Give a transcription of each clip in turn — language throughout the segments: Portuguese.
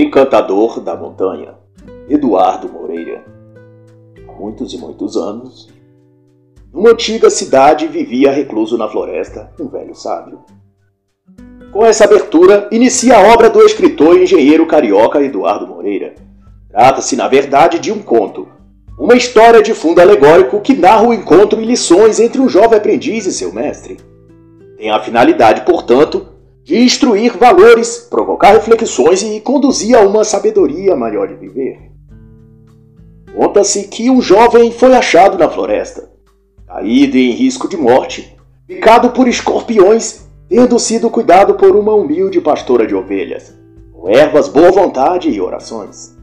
encantador da montanha, Eduardo Moreira. Há muitos e muitos anos, numa antiga cidade vivia recluso na floresta um velho sábio. Com essa abertura, inicia a obra do escritor e engenheiro carioca Eduardo Moreira. Trata-se, na verdade, de um conto, uma história de fundo alegórico que narra o encontro e lições entre um jovem aprendiz e seu mestre. Tem a finalidade, portanto, de instruir valores, provocar reflexões e conduzir a uma sabedoria maior de viver. Conta-se que um jovem foi achado na floresta, caído em risco de morte, picado por escorpiões, tendo sido cuidado por uma humilde pastora de ovelhas, com ervas, boa vontade e orações.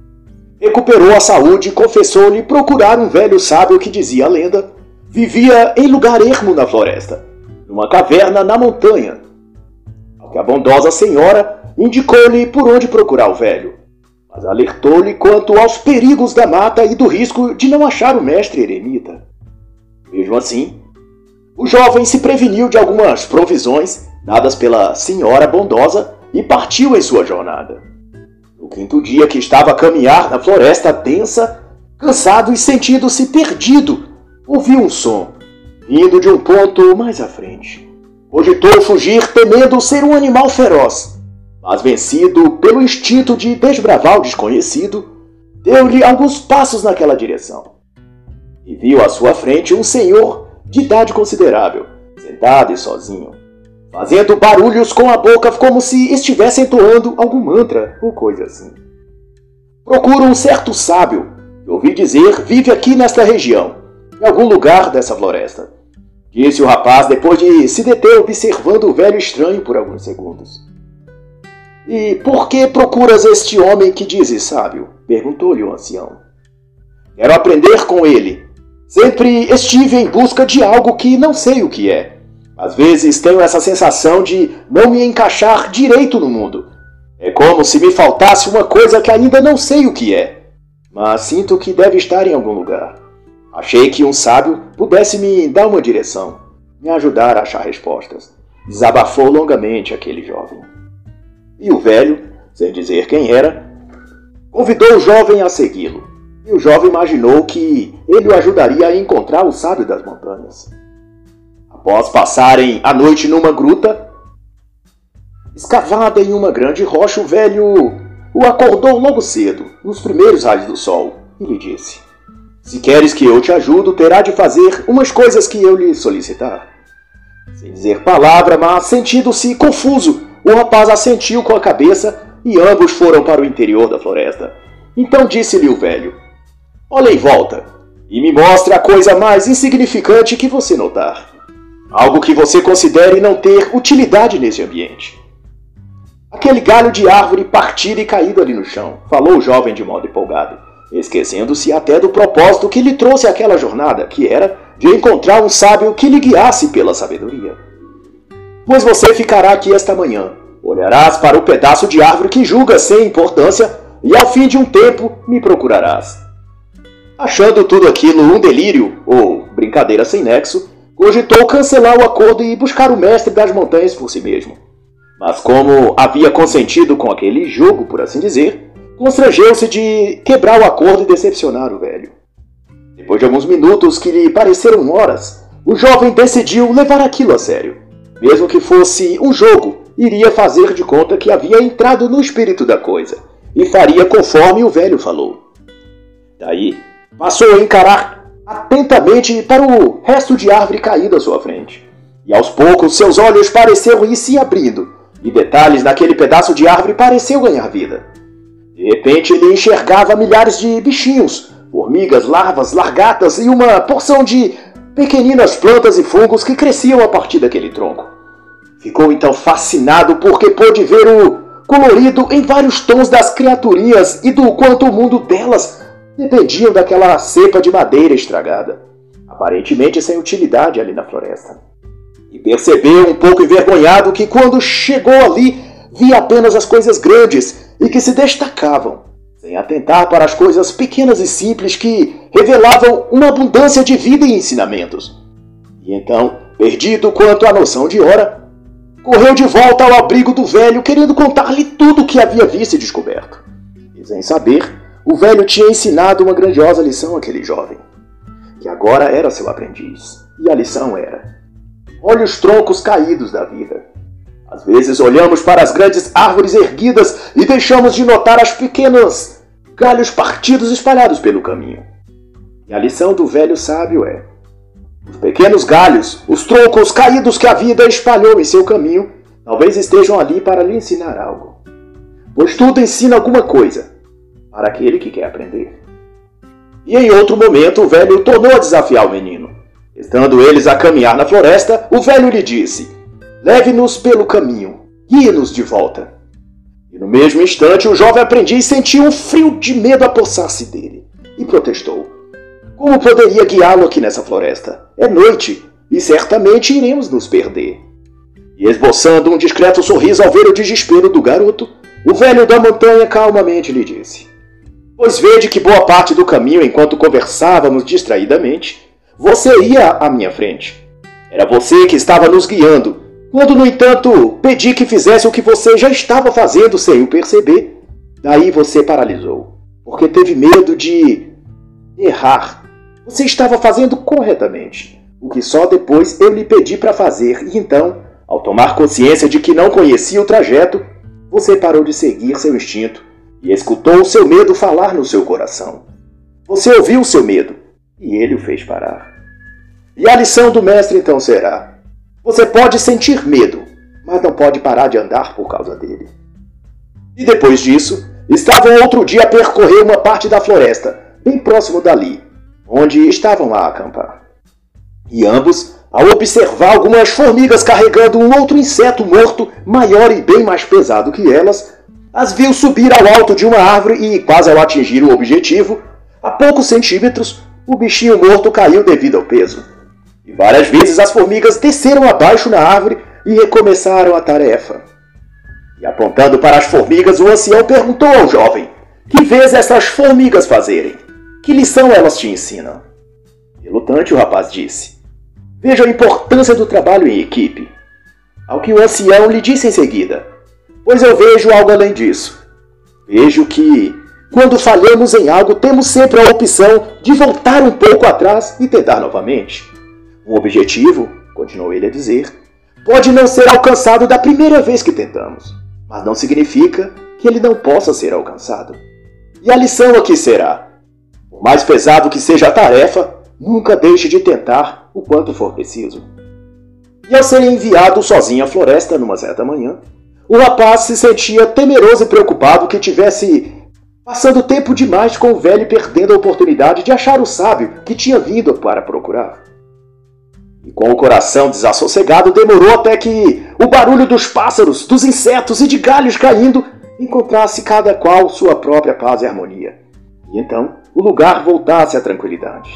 Recuperou a saúde e confessou-lhe procurar um velho sábio que, dizia a lenda, vivia em lugar ermo na floresta, numa caverna na montanha, que a bondosa senhora indicou-lhe por onde procurar o velho, mas alertou-lhe quanto aos perigos da mata e do risco de não achar o mestre eremita. Mesmo assim, o jovem se preveniu de algumas provisões dadas pela senhora bondosa e partiu em sua jornada. No quinto dia que estava a caminhar na floresta densa, cansado e sentindo-se perdido, ouviu um som, vindo de um ponto mais à frente. Cogitou fugir temendo ser um animal feroz, mas vencido pelo instinto de desbravar o desconhecido, deu-lhe alguns passos naquela direção. E viu à sua frente um senhor de idade considerável, sentado e sozinho, fazendo barulhos com a boca como se estivesse entoando algum mantra ou coisa assim. Procura um certo sábio, que ouvi dizer vive aqui nesta região, em algum lugar dessa floresta. Disse o rapaz depois de se deter observando o velho estranho por alguns segundos. E por que procuras este homem que dizes sábio? perguntou-lhe o ancião. Quero aprender com ele. Sempre estive em busca de algo que não sei o que é. Às vezes tenho essa sensação de não me encaixar direito no mundo. É como se me faltasse uma coisa que ainda não sei o que é, mas sinto que deve estar em algum lugar. Achei que um sábio pudesse me dar uma direção, me ajudar a achar respostas. Desabafou longamente aquele jovem. E o velho, sem dizer quem era, convidou o jovem a segui-lo. E o jovem imaginou que ele o ajudaria a encontrar o sábio das montanhas. Após passarem a noite numa gruta, escavada em uma grande rocha, o velho o acordou logo cedo, nos primeiros raios do sol, e lhe disse: se queres que eu te ajudo, terá de fazer umas coisas que eu lhe solicitar. Sem dizer palavra, mas sentindo-se confuso, o rapaz assentiu com a cabeça e ambos foram para o interior da floresta. Então disse-lhe o velho: Olha em volta e me mostre a coisa mais insignificante que você notar. Algo que você considere não ter utilidade nesse ambiente. Aquele galho de árvore partido e caído ali no chão, falou o jovem de modo empolgado esquecendo-se até do propósito que lhe trouxe aquela jornada, que era de encontrar um sábio que lhe guiasse pela sabedoria. Pois você ficará aqui esta manhã, olharás para o pedaço de árvore que julga sem importância, e ao fim de um tempo me procurarás. Achando tudo aquilo um delírio, ou brincadeira sem nexo, cogitou cancelar o acordo e buscar o mestre das montanhas por si mesmo. Mas como havia consentido com aquele jogo, por assim dizer, constrangeu-se de quebrar o acordo e decepcionar o velho. Depois de alguns minutos que lhe pareceram horas, o jovem decidiu levar aquilo a sério. Mesmo que fosse um jogo, iria fazer de conta que havia entrado no espírito da coisa e faria conforme o velho falou. Daí, passou a encarar atentamente para o resto de árvore caído à sua frente. E aos poucos seus olhos pareceram ir se abrindo, e detalhes naquele pedaço de árvore pareceu ganhar vida. De repente ele enxergava milhares de bichinhos, formigas, larvas, largatas e uma porção de pequeninas plantas e fungos que cresciam a partir daquele tronco. Ficou então fascinado porque pôde ver o colorido em vários tons das criaturinhas e do quanto o mundo delas dependiam daquela cepa de madeira estragada, aparentemente sem utilidade ali na floresta. E percebeu um pouco envergonhado que quando chegou ali via apenas as coisas grandes e que se destacavam, sem atentar para as coisas pequenas e simples que revelavam uma abundância de vida e ensinamentos. E então, perdido quanto à noção de hora, correu de volta ao abrigo do velho, querendo contar-lhe tudo o que havia visto e descoberto. E sem saber, o velho tinha ensinado uma grandiosa lição àquele jovem, que agora era seu aprendiz. E a lição era: olhe os troncos caídos da vida. Às vezes olhamos para as grandes árvores erguidas e deixamos de notar as pequenas galhos partidos espalhados pelo caminho. E a lição do velho sábio é: os pequenos galhos, os troncos caídos que a vida espalhou em seu caminho, talvez estejam ali para lhe ensinar algo. Pois tudo ensina alguma coisa para aquele que quer aprender. E em outro momento o velho tornou a desafiar o menino. Estando eles a caminhar na floresta, o velho lhe disse: Leve-nos pelo caminho, guie-nos de volta. E no mesmo instante o jovem aprendiz sentiu um frio de medo apossar-se dele e protestou: Como poderia guiá-lo aqui nessa floresta? É noite e certamente iremos nos perder. E esboçando um discreto sorriso ao ver o desespero do garoto, o velho da montanha calmamente lhe disse: Pois vede que boa parte do caminho, enquanto conversávamos distraidamente, você ia à minha frente. Era você que estava nos guiando, quando, no entanto, pedi que fizesse o que você já estava fazendo sem o perceber. Daí você paralisou, porque teve medo de errar você estava fazendo corretamente, o que só depois eu lhe pedi para fazer, e então, ao tomar consciência de que não conhecia o trajeto, você parou de seguir seu instinto e escutou o seu medo falar no seu coração. Você ouviu o seu medo e ele o fez parar. E a lição do mestre então será: você pode sentir medo, mas não pode parar de andar por causa dele. E depois disso, estavam outro dia a percorrer uma parte da floresta, bem próximo dali, onde estavam a acampar. E ambos, ao observar algumas formigas carregando um outro inseto morto, maior e bem mais pesado que elas, as viu subir ao alto de uma árvore e, quase ao atingir o objetivo, a poucos centímetros, o bichinho morto caiu devido ao peso. E várias vezes as formigas desceram abaixo na árvore e recomeçaram a tarefa. E apontando para as formigas, o ancião perguntou ao jovem: Que vês essas formigas fazerem? Que lição elas te ensinam? Relutante, o rapaz disse. Veja a importância do trabalho em equipe. Ao que o ancião lhe disse em seguida: Pois eu vejo algo além disso. Vejo que, quando falhamos em algo, temos sempre a opção de voltar um pouco atrás e tentar novamente. Um objetivo, continuou ele a dizer, pode não ser alcançado da primeira vez que tentamos, mas não significa que ele não possa ser alcançado. E a lição aqui será: por mais pesado que seja a tarefa, nunca deixe de tentar o quanto for preciso. E ao ser enviado sozinho à floresta numa certa manhã, o rapaz se sentia temeroso e preocupado que tivesse passando tempo demais com o velho e perdendo a oportunidade de achar o sábio que tinha vindo para procurar. E com o coração desassossegado, demorou até que o barulho dos pássaros, dos insetos e de galhos caindo encontrasse cada qual sua própria paz e harmonia. E então o lugar voltasse à tranquilidade.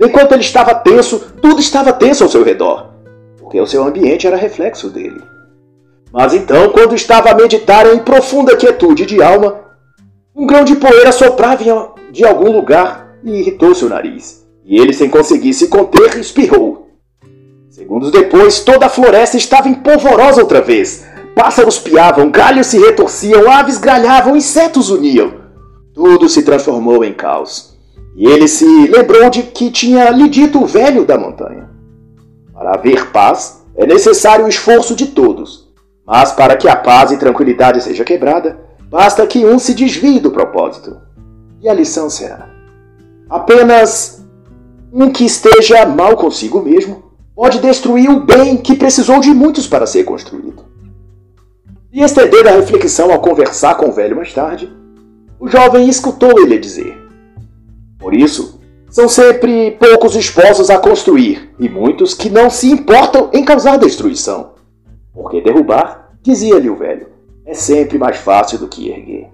Enquanto ele estava tenso, tudo estava tenso ao seu redor, porque o seu ambiente era reflexo dele. Mas então, quando estava a meditar em profunda quietude de alma, um grão de poeira soprava de algum lugar e irritou seu nariz. E ele, sem conseguir se conter, espirrou. Segundos depois, toda a floresta estava empolvorosa outra vez. Pássaros piavam, galhos se retorciam, aves gralhavam, insetos uniam. Tudo se transformou em caos. E ele se lembrou de que tinha lhe dito o velho da montanha. Para haver paz, é necessário o esforço de todos. Mas para que a paz e tranquilidade seja quebrada, basta que um se desvie do propósito. E a lição será: apenas um que esteja mal consigo mesmo pode destruir o bem que precisou de muitos para ser construído. E estender a reflexão ao conversar com o velho mais tarde, o jovem escutou ele dizer: Por isso, são sempre poucos dispostos a construir e muitos que não se importam em causar destruição. Porque derrubar, dizia-lhe o velho, é sempre mais fácil do que erguer.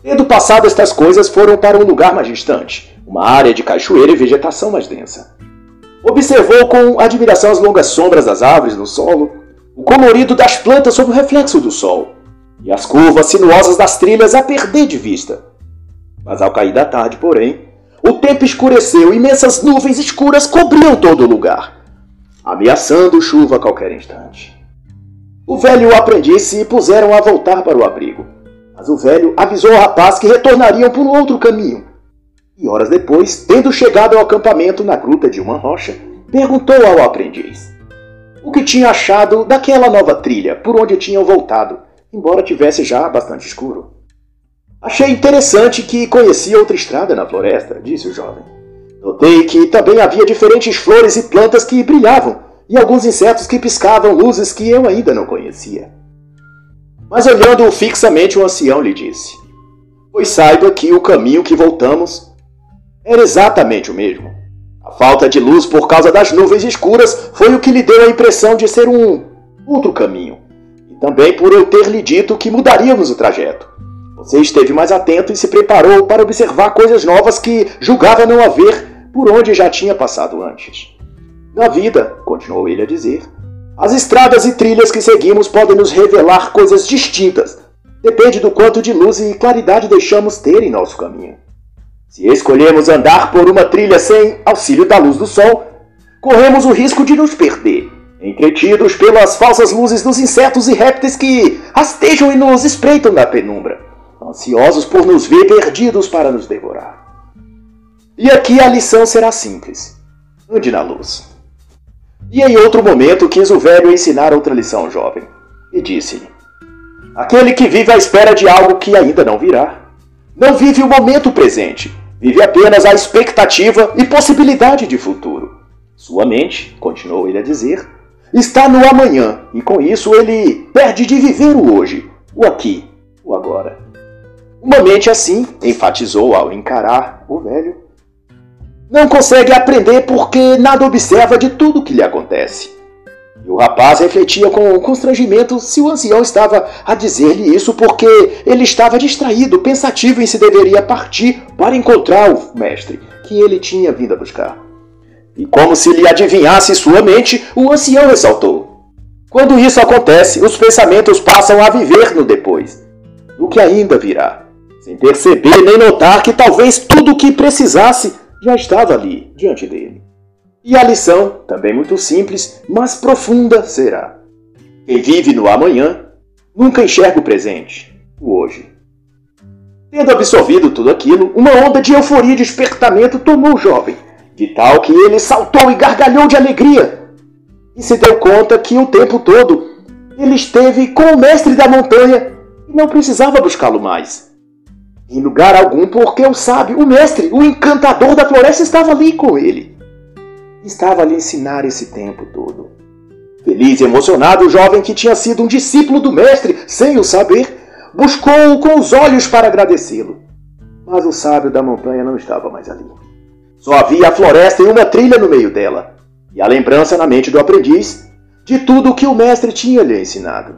Tendo passado estas coisas, foram para um lugar mais distante, uma área de cachoeira e vegetação mais densa. Observou com admiração as longas sombras das árvores no solo, o colorido das plantas sob o reflexo do sol, e as curvas sinuosas das trilhas a perder de vista. Mas ao cair da tarde, porém, o tempo escureceu e imensas nuvens escuras cobriam todo o lugar, ameaçando chuva a qualquer instante. O velho e o aprendiz se puseram a voltar para o abrigo. Mas o velho avisou ao rapaz que retornariam por outro caminho. E horas depois, tendo chegado ao acampamento na gruta de uma rocha, perguntou ao aprendiz o que tinha achado daquela nova trilha por onde tinham voltado, embora tivesse já bastante escuro. Achei interessante que conhecia outra estrada na floresta, disse o jovem. Notei que também havia diferentes flores e plantas que brilhavam, e alguns insetos que piscavam luzes que eu ainda não conhecia. Mas olhando-o fixamente, o ancião lhe disse: Pois saiba que o caminho que voltamos era exatamente o mesmo. A falta de luz por causa das nuvens escuras foi o que lhe deu a impressão de ser um outro caminho. E também por eu ter lhe dito que mudaríamos o trajeto. Você esteve mais atento e se preparou para observar coisas novas que julgava não haver por onde já tinha passado antes. Na vida, continuou ele a dizer, as estradas e trilhas que seguimos podem nos revelar coisas distintas. Depende do quanto de luz e claridade deixamos ter em nosso caminho. Se escolhermos andar por uma trilha sem auxílio da luz do sol, corremos o risco de nos perder, entretidos pelas falsas luzes dos insetos e répteis que rastejam e nos espreitam na penumbra ansiosos por nos ver perdidos para nos devorar. E aqui a lição será simples: ande na luz. E em outro momento quis o velho ensinar outra lição ao jovem, e disse-lhe: Aquele que vive à espera de algo que ainda não virá, não vive o momento presente, vive apenas a expectativa e possibilidade de futuro. Sua mente, continuou ele a dizer, está no amanhã, e com isso ele perde de viver o hoje, o aqui, o agora. Uma mente assim, enfatizou ao encarar o velho, não consegue aprender porque nada observa de tudo que lhe acontece. O rapaz refletia com constrangimento se o ancião estava a dizer-lhe isso porque ele estava distraído, pensativo em se deveria partir para encontrar o mestre que ele tinha vindo a buscar. E como se lhe adivinhasse sua mente, o ancião ressaltou: Quando isso acontece, os pensamentos passam a viver no depois, no que ainda virá sem perceber nem notar que talvez tudo o que precisasse já estava ali, diante dele. E a lição, também muito simples, mas profunda, será: quem vive no amanhã nunca enxerga o presente, o hoje. Tendo absorvido tudo aquilo, uma onda de euforia e despertamento tomou o jovem, de tal que ele saltou e gargalhou de alegria. E se deu conta que o tempo todo ele esteve com o mestre da montanha e não precisava buscá-lo mais em lugar algum, porque o sábio, o mestre, o encantador da floresta estava ali com ele. Estava a lhe ensinar esse tempo todo. Feliz e emocionado, o jovem que tinha sido um discípulo do mestre, sem o saber, buscou-o com os olhos para agradecê-lo. Mas o sábio da montanha não estava mais ali. Só havia a floresta e uma trilha no meio dela, e a lembrança na mente do aprendiz de tudo o que o mestre tinha lhe ensinado.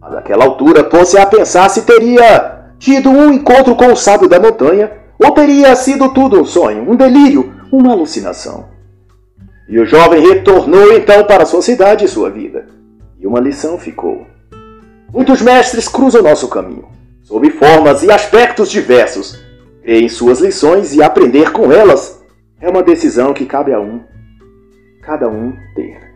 Mas naquela altura pôs-se a pensar se teria tido um encontro com o sábio da montanha, ou teria sido tudo um sonho, um delírio, uma alucinação. E o jovem retornou então para sua cidade e sua vida. E uma lição ficou. Muitos mestres cruzam nosso caminho, sob formas e aspectos diversos. Crer em suas lições e aprender com elas é uma decisão que cabe a um, cada um ter.